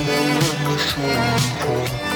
What you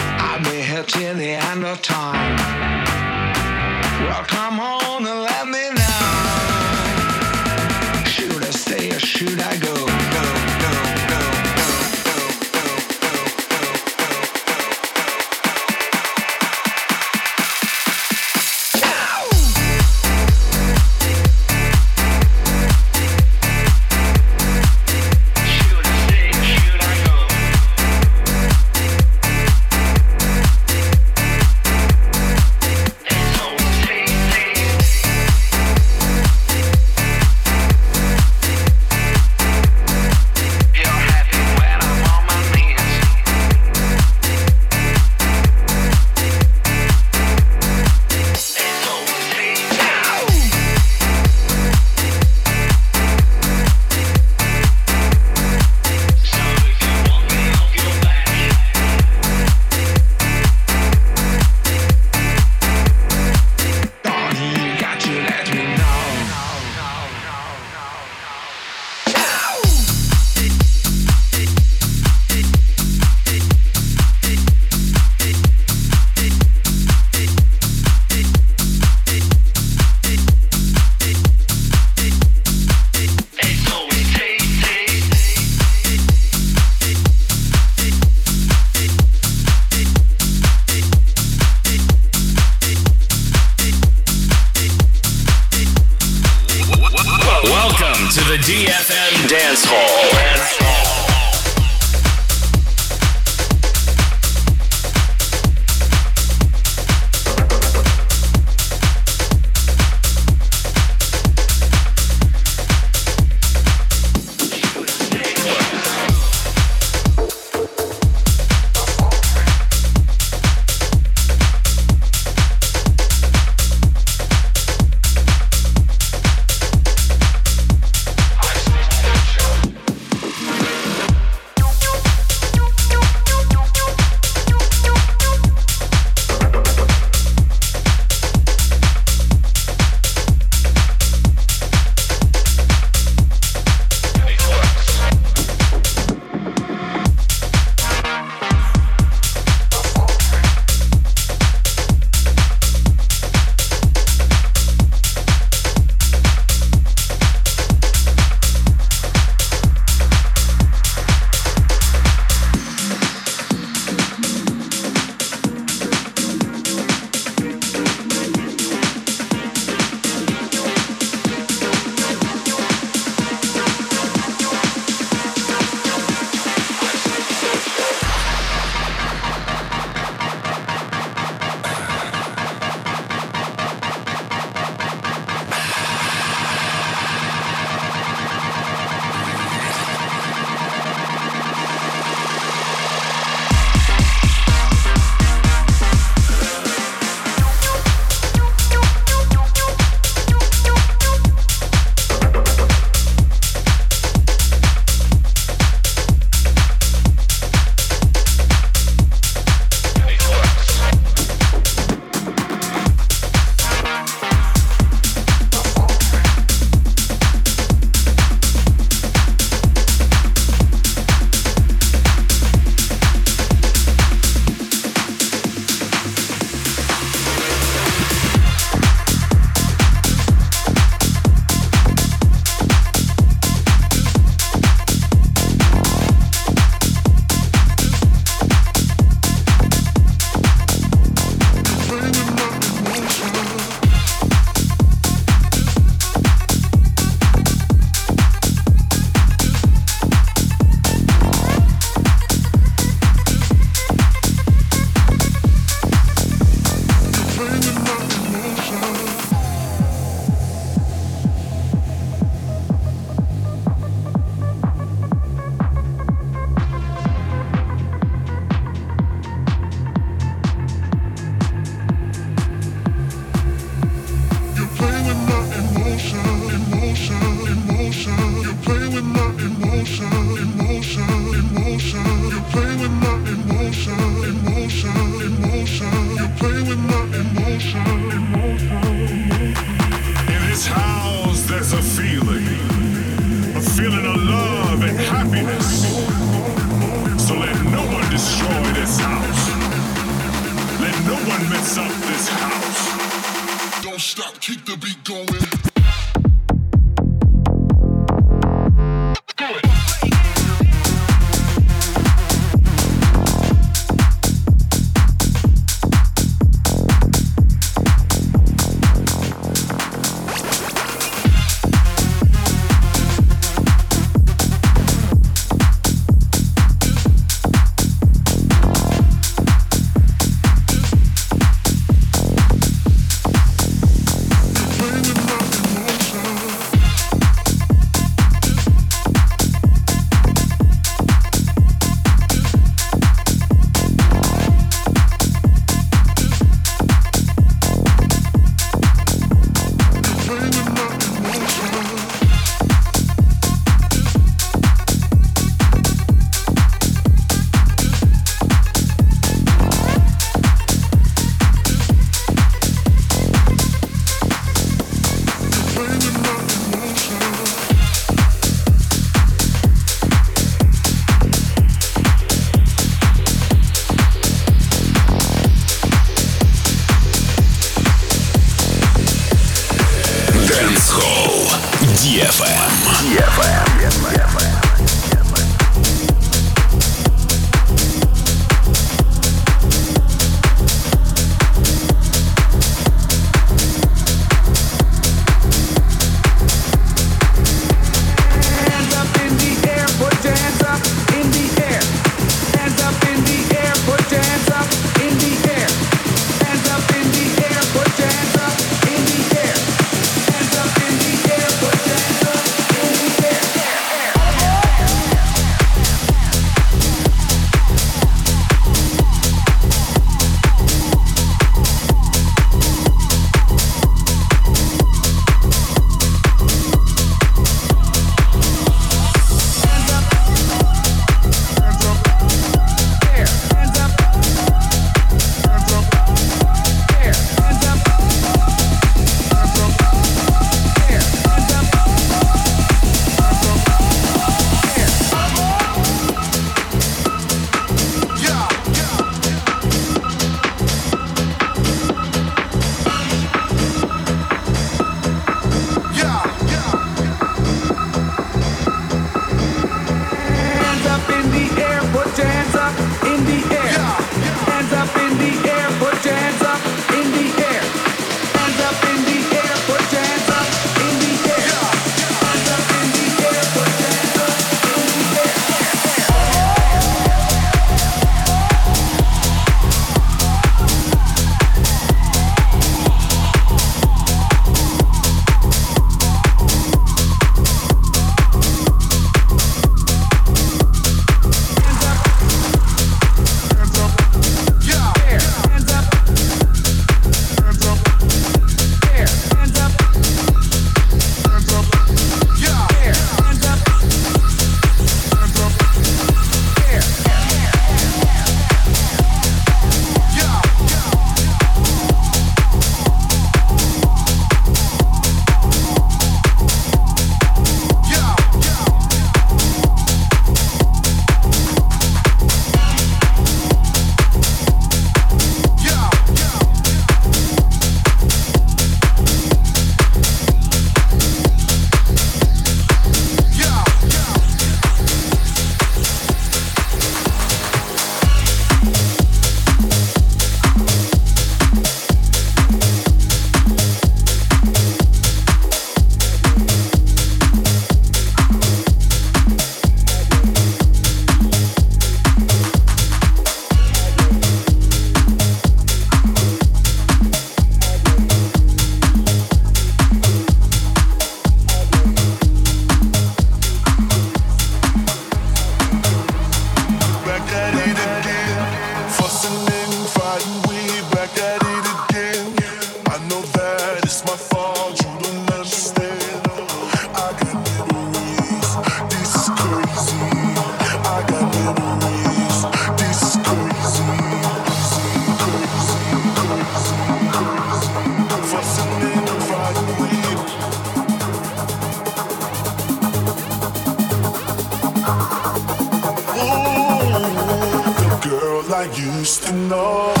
used to know.